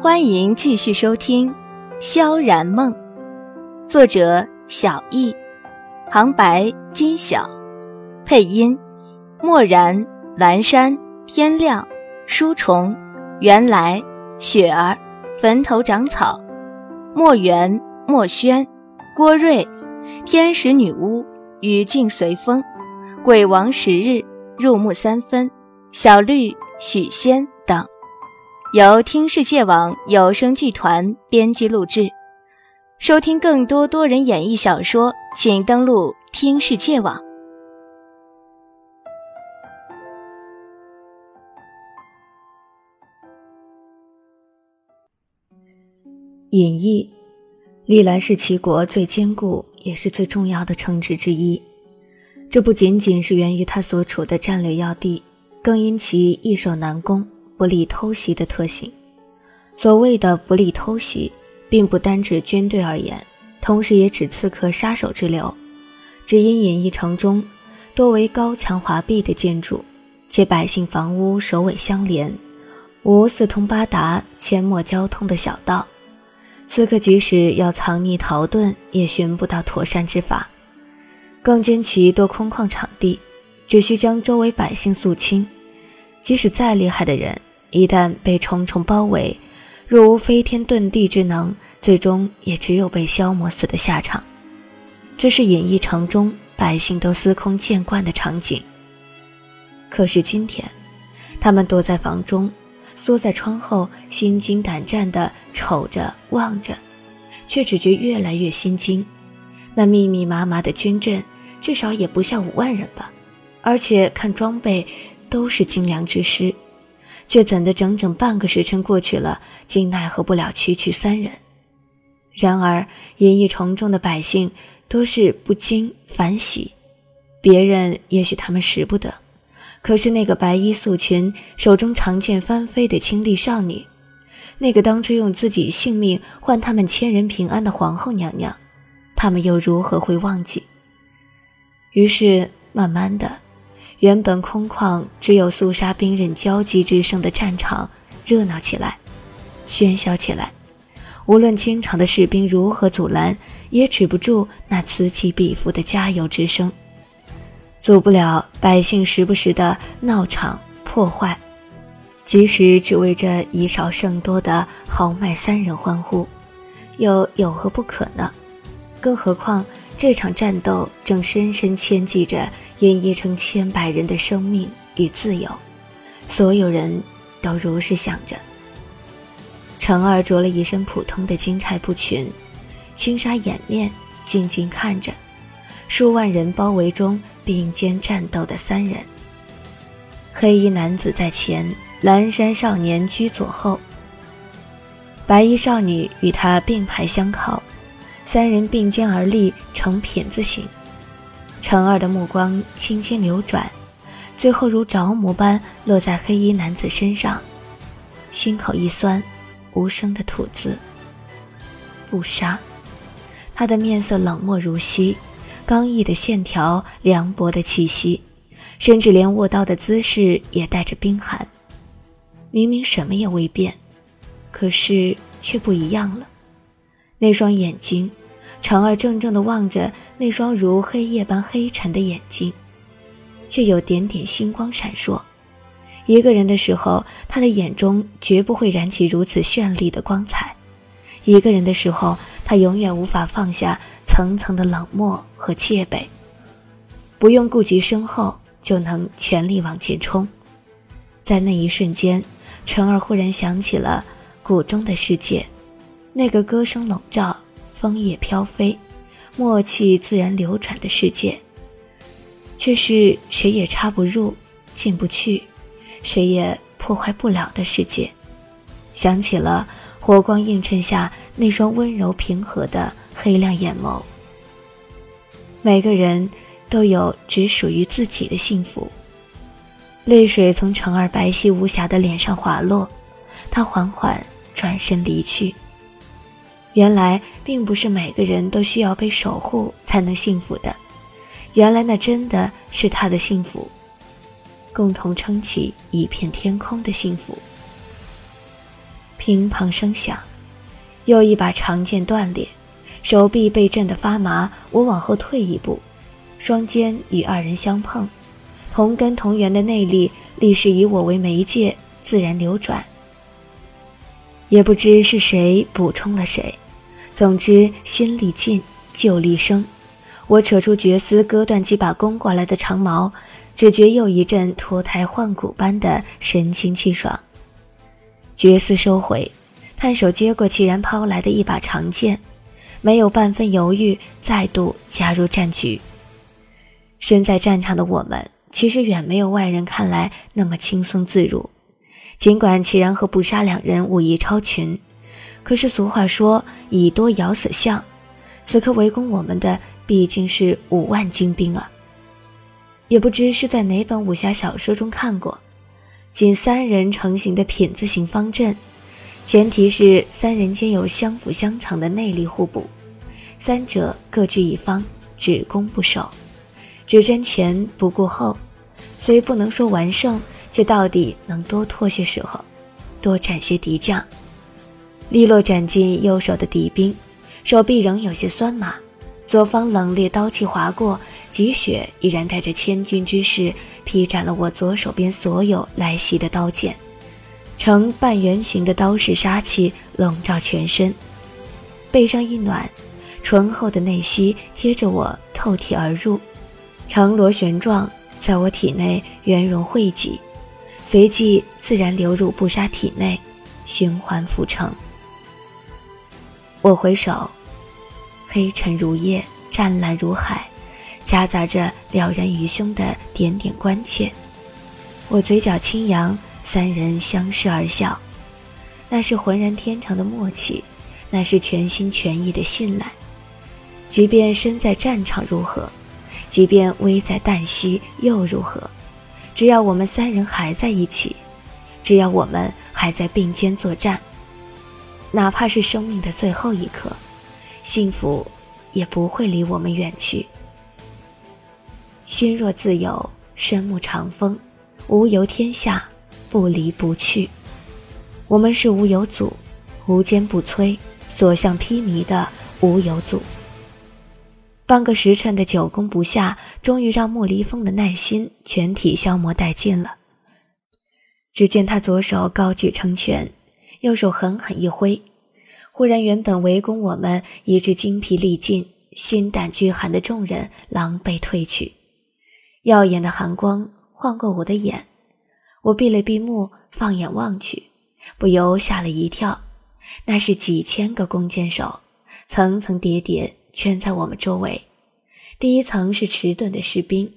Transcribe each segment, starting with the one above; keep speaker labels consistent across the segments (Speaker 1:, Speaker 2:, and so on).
Speaker 1: 欢迎继续收听《萧然梦》，作者小易，旁白金晓，配音漠然、蓝山、天亮、书虫、原来、雪儿、坟头长草、墨园、墨轩、郭瑞、天使女巫、雨静随风、鬼王十日、入木三分、小绿、许仙。由听世界网有声剧团编辑录制。收听更多多人演绎小说，请登录听世界网。
Speaker 2: 隐逸历来是齐国最坚固也是最重要的城池之一，这不仅仅是源于它所处的战略要地，更因其易守难攻。不利偷袭的特性。所谓的不利偷袭，并不单指军队而言，同时也指刺客、杀手之流。只因隐逸城中多为高墙华壁的建筑，且百姓房屋首尾相连，无四通八达、阡陌交通的小道，刺客即使要藏匿逃遁，也寻不到妥善之法。更兼其多空旷场地，只需将周围百姓肃清，即使再厉害的人。一旦被重重包围，若无飞天遁地之能，最终也只有被消磨死的下场。这是隐逸城中百姓都司空见惯的场景。可是今天，他们躲在房中，缩在窗后，心惊胆战地瞅着望着，却只觉越来越心惊。那密密麻麻的军阵，至少也不下五万人吧？而且看装备，都是精良之师。却怎的整整半个时辰过去了，竟奈何不了区区三人。然而隐逸城中的百姓多是不惊反喜，别人也许他们识不得，可是那个白衣素裙、手中长剑翻飞的清丽少女，那个当初用自己性命换他们千人平安的皇后娘娘，他们又如何会忘记？于是慢慢的。原本空旷、只有肃杀兵刃交击之声的战场，热闹起来，喧嚣起来。无论清场的士兵如何阻拦，也止不住那此起彼伏的加油之声，阻不了百姓时不时的闹场破坏。即使只为这以少胜多的豪迈三人欢呼，又有何不可呢？更何况这场战斗正深深牵系着。演绎成千百人的生命与自由，所有人都如是想着。程儿着了一身普通的金钗布裙，轻纱掩面，静静看着数万人包围中并肩战斗的三人。黑衣男子在前，蓝衫少年居左后，白衣少女与他并排相靠，三人并肩而立，呈品字形。程二的目光轻轻流转，最后如着魔般落在黑衣男子身上，心口一酸，无声的吐字：“不杀。”他的面色冷漠如昔，刚毅的线条，凉薄的气息，甚至连握刀的姿势也带着冰寒。明明什么也未变，可是却不一样了。那双眼睛。长儿怔怔地望着那双如黑夜般黑沉的眼睛，却有点点星光闪烁。一个人的时候，他的眼中绝不会燃起如此绚丽的光彩；一个人的时候，他永远无法放下层层的冷漠和戒备，不用顾及身后，就能全力往前冲。在那一瞬间，晨儿忽然想起了谷中的世界，那个歌声笼罩。枫叶飘飞，默契自然流转的世界，却是谁也插不入、进不去，谁也破坏不了的世界。想起了火光映衬下那双温柔平和的黑亮眼眸。每个人都有只属于自己的幸福。泪水从程儿白皙无瑕的脸上滑落，他缓缓转身离去。原来并不是每个人都需要被守护才能幸福的，原来那真的是他的幸福，共同撑起一片天空的幸福。乒乓声响，又一把长剑断裂，手臂被震得发麻。我往后退一步，双肩与二人相碰，同根同源的内力立时以我为媒介，自然流转。也不知是谁补充了谁，总之心力尽，旧力生。我扯出绝丝，割断几把攻过来的长矛，只觉又一阵脱胎换骨般的神清气爽。绝丝收回，探手接过齐然抛来的一把长剑，没有半分犹豫，再度加入战局。身在战场的我们，其实远没有外人看来那么轻松自如。尽管齐然和不杀两人武艺超群，可是俗话说“以多咬死象”，此刻围攻我们的。毕竟是五万精兵啊！也不知是在哪本武侠小说中看过，仅三人成型的品字形方阵，前提是三人间有相辅相成的内力互补，三者各据一方，只攻不守，只争前不顾后，虽不能说完胜，却到底能多拖些时候，多斩些敌将。利落斩进右手的敌兵，手臂仍有些酸麻。左方冷冽刀气划过，积雪依然带着千钧之势劈斩了我左手边所有来袭的刀剑，呈半圆形的刀势杀气笼罩全身，背上一暖，醇厚的内息贴着我透体而入，呈螺旋状在我体内圆融汇集，随即自然流入布杀体内，循环复成。我回首。黑沉如夜，湛蓝如海，夹杂着了然于胸的点点关切。我嘴角轻扬，三人相视而笑，那是浑然天成的默契，那是全心全意的信赖。即便身在战场如何，即便危在旦夕又如何，只要我们三人还在一起，只要我们还在并肩作战，哪怕是生命的最后一刻。幸福也不会离我们远去。心若自有，身沐长风，无由天下，不离不去。我们是无有阻，无坚不摧，所向披靡的无有阻。半个时辰的久攻不下，终于让莫离风的耐心全体消磨殆尽了。只见他左手高举成拳，右手狠狠一挥。忽然，原本围攻我们、以致精疲力尽、心胆俱寒的众人狼狈退去。耀眼的寒光晃过我的眼，我闭了闭目，放眼望去，不由吓了一跳。那是几千个弓箭手，层层叠叠圈在我们周围。第一层是迟钝的士兵，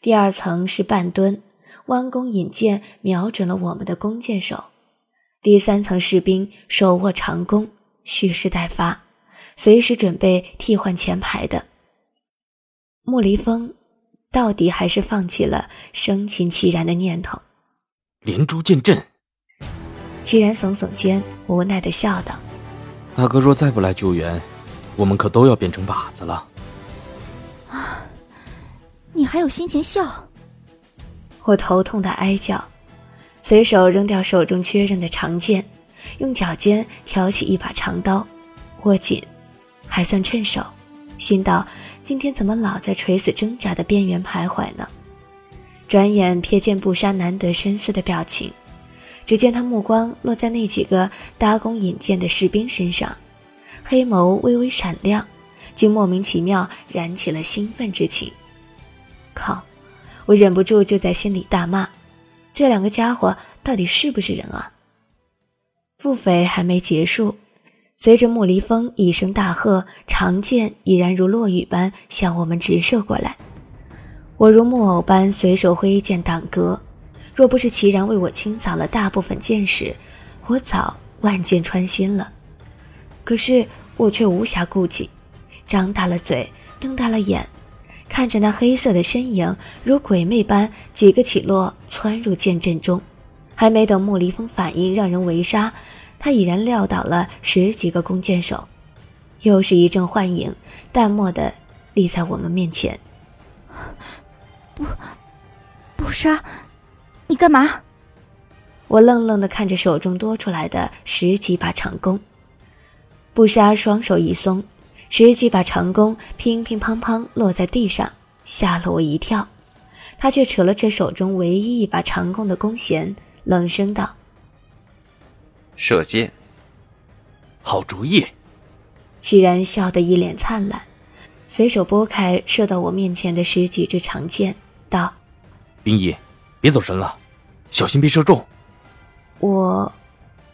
Speaker 2: 第二层是半蹲、弯弓引箭瞄准了我们的弓箭手，第三层士兵手握长弓。蓄势待发，随时准备替换前排的。莫离风到底还是放弃了生擒齐然的念头。
Speaker 3: 连珠见阵。
Speaker 2: 齐然耸耸肩，无奈的笑道：“
Speaker 3: 大哥若再不来救援，我们可都要变成靶子了。”
Speaker 4: 啊，你还有心情笑？
Speaker 2: 我头痛的哀叫，随手扔掉手中确认的长剑。用脚尖挑起一把长刀，握紧，还算趁手。心道：今天怎么老在垂死挣扎的边缘徘徊呢？转眼瞥见不杀难得深思的表情，只见他目光落在那几个搭弓引箭的士兵身上，黑眸微微闪亮，竟莫名其妙燃起了兴奋之情。靠！我忍不住就在心里大骂：这两个家伙到底是不是人啊？腹诽还没结束，随着莫离风一声大喝，长剑已然如落雨般向我们直射过来。我如木偶般随手挥剑挡格，若不是齐然为我清扫了大部分剑矢，我早万箭穿心了。可是我却无暇顾及，张大了嘴，瞪大了眼，看着那黑色的身影如鬼魅般几个起落窜入剑阵中。还没等莫离风反应，让人围杀，他已然撂倒了十几个弓箭手，又是一阵幻影，淡漠的立在我们面前。
Speaker 4: 不，不杀，你干嘛？
Speaker 2: 我愣愣的看着手中多出来的十几把长弓。不杀双手一松，十几把长弓乒乒乓乓落在地上，吓了我一跳。他却扯了扯手中唯一一把长弓的弓弦，冷声道：“
Speaker 5: 射箭。”
Speaker 3: 好主意。
Speaker 2: 齐然笑得一脸灿烂，随手拨开射到我面前的十几支长箭，道：“
Speaker 3: 冰衣，别走神了，小心被射中。”
Speaker 2: 我，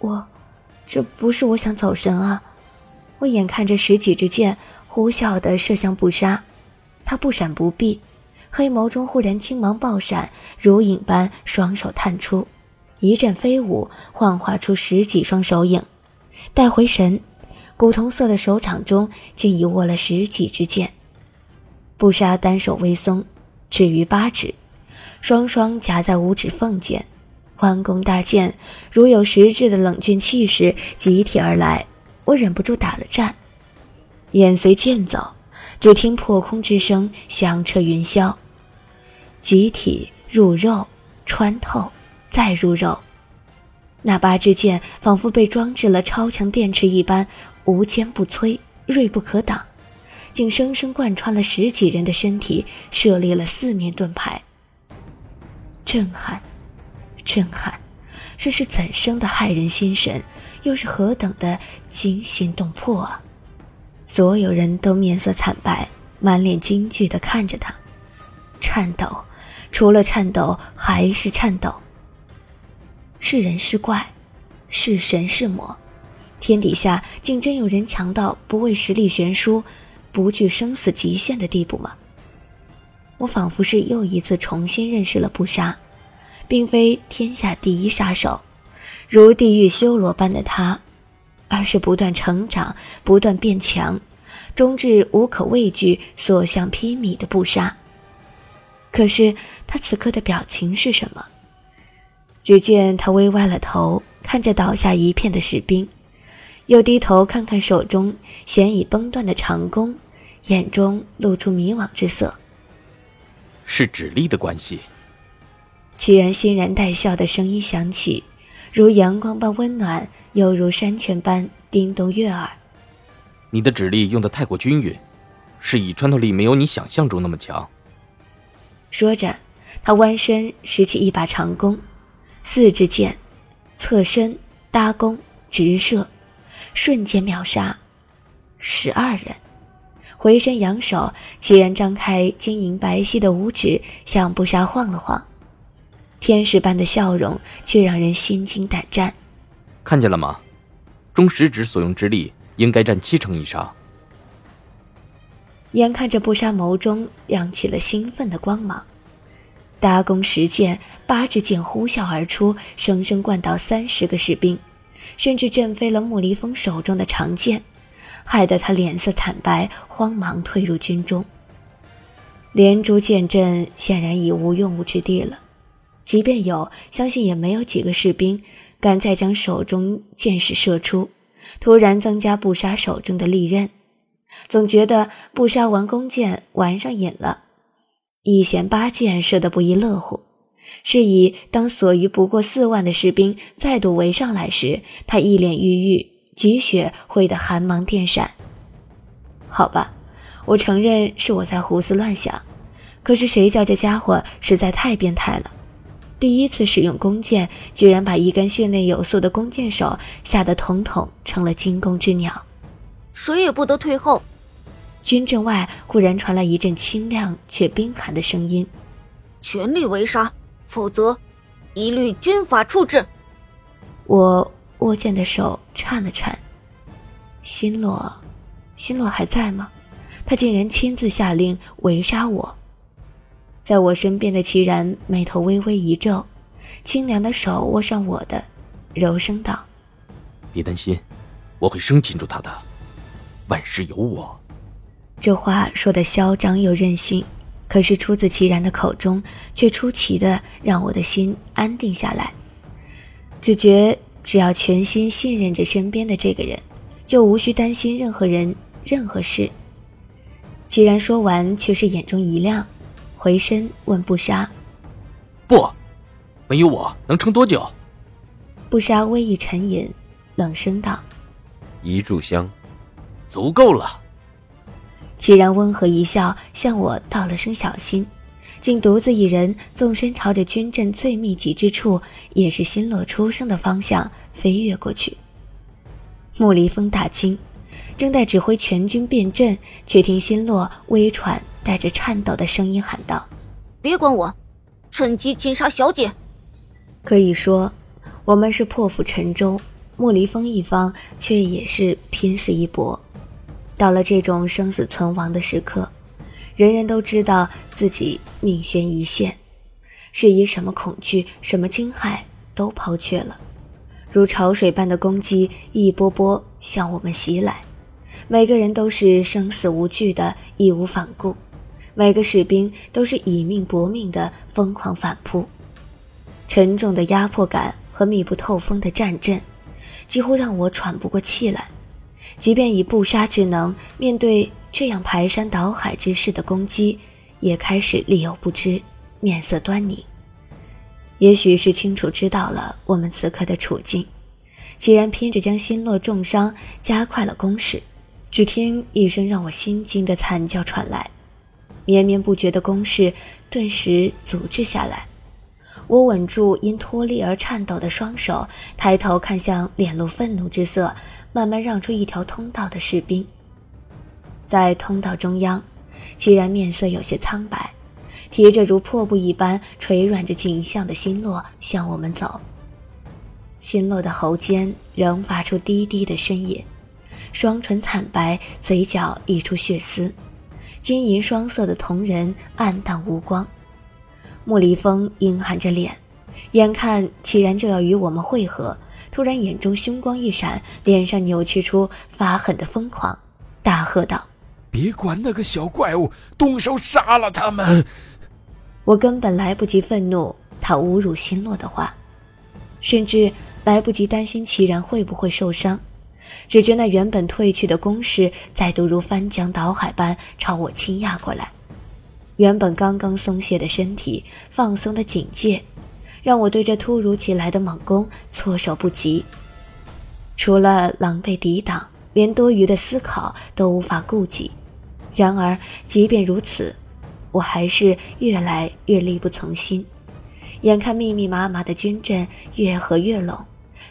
Speaker 2: 我，这不是我想走神啊！我眼看着十几支箭呼啸地射向布莎，他不闪不避，黑眸中忽然青芒爆闪，如影般双手探出，一阵飞舞，幻化出十几双手影。待回神，古铜色的手掌中竟已握了十几支箭。布莎单手微松，至于八指，双双夹在五指缝间，弯弓搭箭，如有实质的冷峻气势集体而来。我忍不住打了颤，眼随剑走，只听破空之声响彻云霄，集体入肉，穿透，再入肉。那八支箭仿佛被装置了超强电池一般，无坚不摧，锐不可挡，竟生生贯穿了十几人的身体，射裂了四面盾牌。震撼，震撼，这是怎生的骇人心神，又是何等的惊心动魄啊！所有人都面色惨白，满脸惊惧地看着他，颤抖，除了颤抖还是颤抖。是人是怪，是神是魔，天底下竟真有人强到不畏实力悬殊、不惧生死极限的地步吗？我仿佛是又一次重新认识了不杀，并非天下第一杀手，如地狱修罗般的他，而是不断成长、不断变强，终至无可畏惧、所向披靡的不杀。可是他此刻的表情是什么？只见他微歪了头，看着倒下一片的士兵，又低头看看手中弦已崩断的长弓，眼中露出迷惘之色。
Speaker 3: 是指力的关系。
Speaker 2: 齐然欣然带笑的声音响起，如阳光般温暖，又如山泉般叮咚悦耳。
Speaker 3: 你的指力用的太过均匀，是以穿透力没有你想象中那么强。
Speaker 2: 说着，他弯身拾起一把长弓。四支箭，侧身搭弓直射，瞬间秒杀十二人。回身扬手，齐然张开晶莹白皙的五指，向布莎晃了晃，天使般的笑容却让人心惊胆战。
Speaker 3: 看见了吗？中食指所用之力应该占七成以上。
Speaker 2: 眼看着布莎眸中亮起了兴奋的光芒。搭弓十箭，八支箭呼啸而出，生生灌倒三十个士兵，甚至震飞了穆离峰手中的长剑，害得他脸色惨白，慌忙退入军中。连珠箭阵显然已无用武之地了，即便有，相信也没有几个士兵敢再将手中箭矢射出，突然增加布杀手中的利刃。总觉得布杀玩弓箭玩上瘾了。一弦八箭射得不亦乐乎，是以当所余不过四万的士兵再度围上来时，他一脸郁郁，积雪挥得寒芒电闪。好吧，我承认是我在胡思乱想，可是谁叫这家伙实在太变态了！第一次使用弓箭，居然把一根训练有素的弓箭手吓得统统成了惊弓之鸟。
Speaker 4: 谁也不得退后！
Speaker 2: 军阵外忽然传来一阵清亮却冰寒的声音：“
Speaker 4: 全力围杀，否则一律军法处置。”
Speaker 2: 我握剑的手颤了颤。新洛，新洛还在吗？他竟然亲自下令围杀我。在我身边的齐然眉头微微一皱，清凉的手握上我的，柔声道：“
Speaker 3: 别担心，我会生擒住他的。万事有我。”
Speaker 2: 这话说的嚣张又任性，可是出自齐然的口中，却出奇的让我的心安定下来。只觉只要全心信任着身边的这个人，就无需担心任何人、任何事。齐然说完，却是眼中一亮，回身问不杀：“
Speaker 3: 不，没有我能撑多久？”
Speaker 2: 不杀微一沉吟，冷声道：“
Speaker 5: 一炷香，
Speaker 3: 足够了。”
Speaker 2: 齐然温和一笑，向我道了声小心，竟独自一人纵身朝着军阵最密集之处，也是新落出生的方向飞跃过去。穆离风大惊，正在指挥全军变阵，却听新洛微喘、带着颤抖的声音喊道：“
Speaker 4: 别管我，趁机擒杀小姐。”
Speaker 2: 可以说。我们是破釜沉舟，莫离风一方却也是拼死一搏。到了这种生死存亡的时刻，人人都知道自己命悬一线，是以什么恐惧、什么惊骇都抛却了，如潮水般的攻击一波波向我们袭来，每个人都是生死无惧的义无反顾，每个士兵都是以命搏命的疯狂反扑，沉重的压迫感。和密不透风的战阵，几乎让我喘不过气来。即便以不杀之能，面对这样排山倒海之势的攻击，也开始力有不支，面色端凝。也许是清楚知道了我们此刻的处境，既然拼着将心洛重伤，加快了攻势。只听一声让我心惊的惨叫传来，绵绵不绝的攻势顿时阻滞下来。我稳住因脱力而颤抖的双手，抬头看向脸露愤怒之色、慢慢让出一条通道的士兵。在通道中央，既然面色有些苍白，提着如破布一般垂软着颈项的心落向我们走。心落的喉间仍发出低低的呻吟，双唇惨白，嘴角溢出血丝，金银双色的瞳仁暗淡无光。莫离风阴寒着脸，眼看齐然就要与我们会合，突然眼中凶光一闪，脸上扭曲出发狠的疯狂，大喝道：“
Speaker 6: 别管那个小怪物，动手杀了他们！”
Speaker 2: 我根本来不及愤怒他侮辱心落的话，甚至来不及担心齐然会不会受伤，只觉那原本退去的攻势再度如翻江倒海般朝我倾压过来。原本刚刚松懈的身体放松的警戒，让我对这突如其来的猛攻措手不及。除了狼狈抵挡，连多余的思考都无法顾及。然而，即便如此，我还是越来越力不从心。眼看密密麻麻的军阵越合越拢，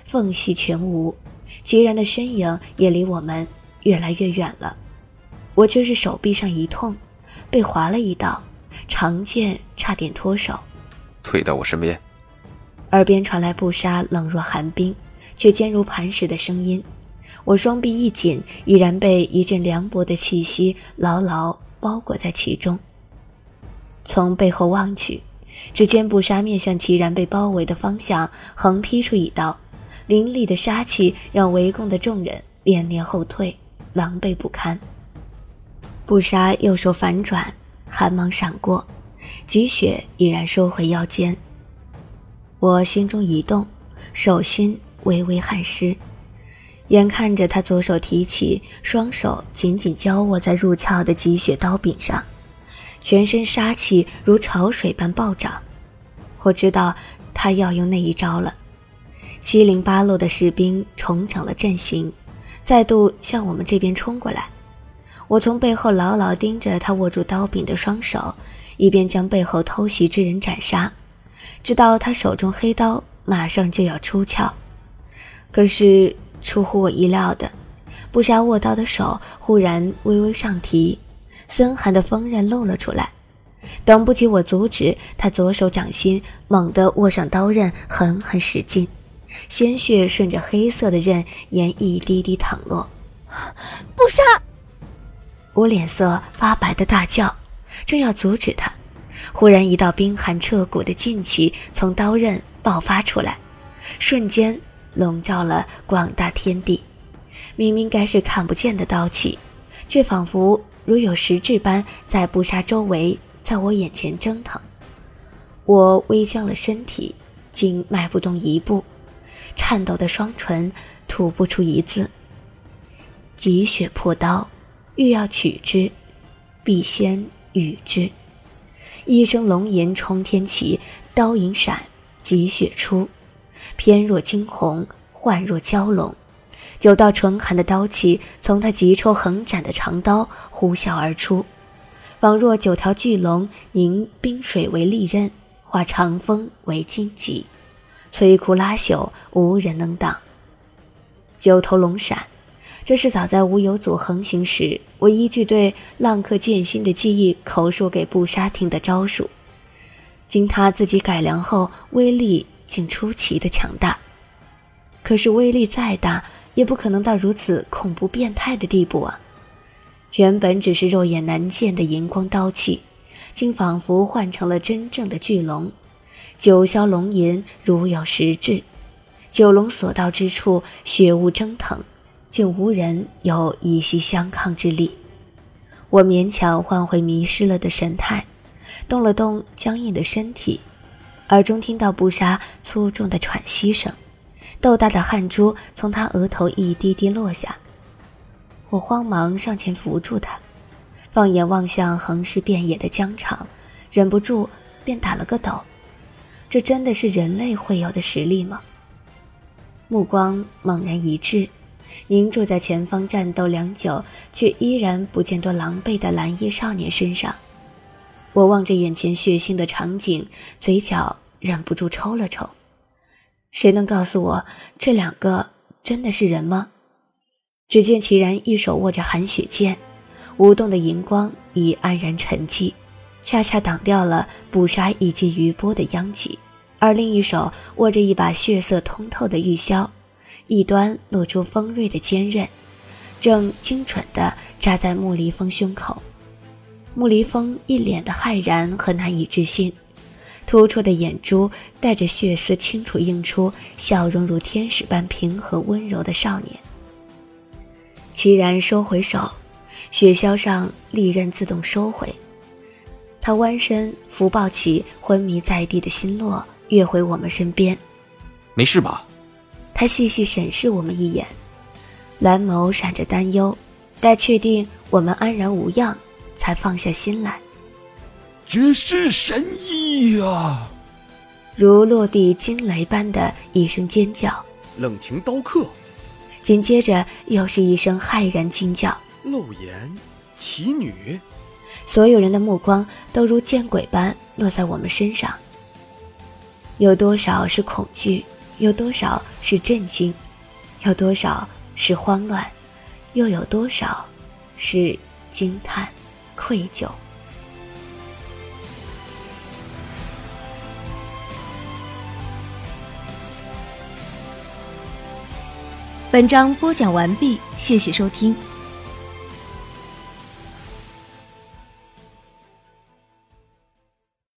Speaker 2: 缝隙全无，齐然的身影也离我们越来越远了。我却是手臂上一痛。被划了一道，长剑差点脱手。
Speaker 5: 退到我身边。
Speaker 2: 耳边传来布莎冷若寒冰，却坚如磐石的声音。我双臂一紧，已然被一阵凉薄的气息牢牢包裹在其中。从背后望去，只见布莎面向齐然被包围的方向横劈出一刀，凌厉的杀气让围攻的众人连连后退，狼狈不堪。布莎右手反转，寒芒闪过，积雪已然收回腰间。我心中一动，手心微微汗湿，眼看着他左手提起，双手紧紧交握在入鞘的积雪刀柄上，全身杀气如潮水般暴涨。我知道他要用那一招了。七零八落的士兵重整了阵型，再度向我们这边冲过来。我从背后牢牢盯着他握住刀柄的双手，一边将背后偷袭之人斩杀，直到他手中黑刀马上就要出鞘。可是出乎我意料的，布莎握刀的手忽然微微上提，森寒的锋刃露了出来。等不及我阻止，他左手掌心猛地握上刀刃，狠狠使劲，鲜血顺着黑色的刃沿一滴滴淌落。
Speaker 4: 不杀。
Speaker 2: 我脸色发白的大叫，正要阻止他，忽然一道冰寒彻骨的劲气从刀刃爆发出来，瞬间笼罩了广大天地。明明该是看不见的刀气，却仿佛如有实质般在布莎周围，在我眼前蒸腾。我微僵了身体，竟迈不动一步，颤抖的双唇吐不出一字。积雪破刀。欲要取之，必先予之。一声龙吟冲天起，刀影闪，急雪出。翩若惊鸿，幻若蛟龙。九道纯寒的刀气从他急抽横斩的长刀呼啸而出，仿若九条巨龙凝冰水为利刃，化长风为荆棘，摧枯拉朽，无人能挡。九头龙闪。这是早在无有祖横行时，我依据对浪客剑心的记忆口述给布沙听的招数，经他自己改良后，威力竟出奇的强大。可是威力再大，也不可能到如此恐怖变态的地步啊！原本只是肉眼难见的荧光刀气，竟仿佛换成了真正的巨龙。九霄龙吟如有实质，九龙所到之处，血雾蒸腾。竟无人有一息相抗之力。我勉强换回迷失了的神态，动了动僵硬的身体，耳中听到布莎粗重的喘息声，豆大的汗珠从他额头一滴滴落下。我慌忙上前扶住他，放眼望向横尸遍野的疆场，忍不住便打了个抖。这真的是人类会有的实力吗？目光猛然一滞。凝住在前方战斗良久，却依然不见多狼狈的蓝衣少年身上。我望着眼前血腥的场景，嘴角忍不住抽了抽。谁能告诉我，这两个真的是人吗？只见齐然一手握着寒雪剑，舞动的银光已黯然沉寂，恰恰挡掉了捕杀以及余波的殃及；而另一手握着一把血色通透的玉箫。一端露出锋锐的尖刃，正精准地扎在穆离风胸口。穆离风一脸的骇然和难以置信，突出的眼珠带着血丝，清楚映出笑容如天使般平和温柔的少年。齐然收回手，雪橇上利刃自动收回。他弯身扶抱起昏迷在地的心洛，跃回我们身边。
Speaker 3: 没事吧？
Speaker 2: 他细细审视我们一眼，蓝眸闪着担忧，待确定我们安然无恙，才放下心来。
Speaker 6: 绝世神医啊！
Speaker 2: 如落地惊雷般的一声尖叫，
Speaker 7: 冷情刀客。
Speaker 2: 紧接着又是一声骇然惊叫，
Speaker 7: 露颜奇女。
Speaker 2: 所有人的目光都如见鬼般落在我们身上，有多少是恐惧？有多少是震惊，有多少是慌乱，又有多少是惊叹、愧疚？
Speaker 1: 本章播讲完毕，谢谢收听。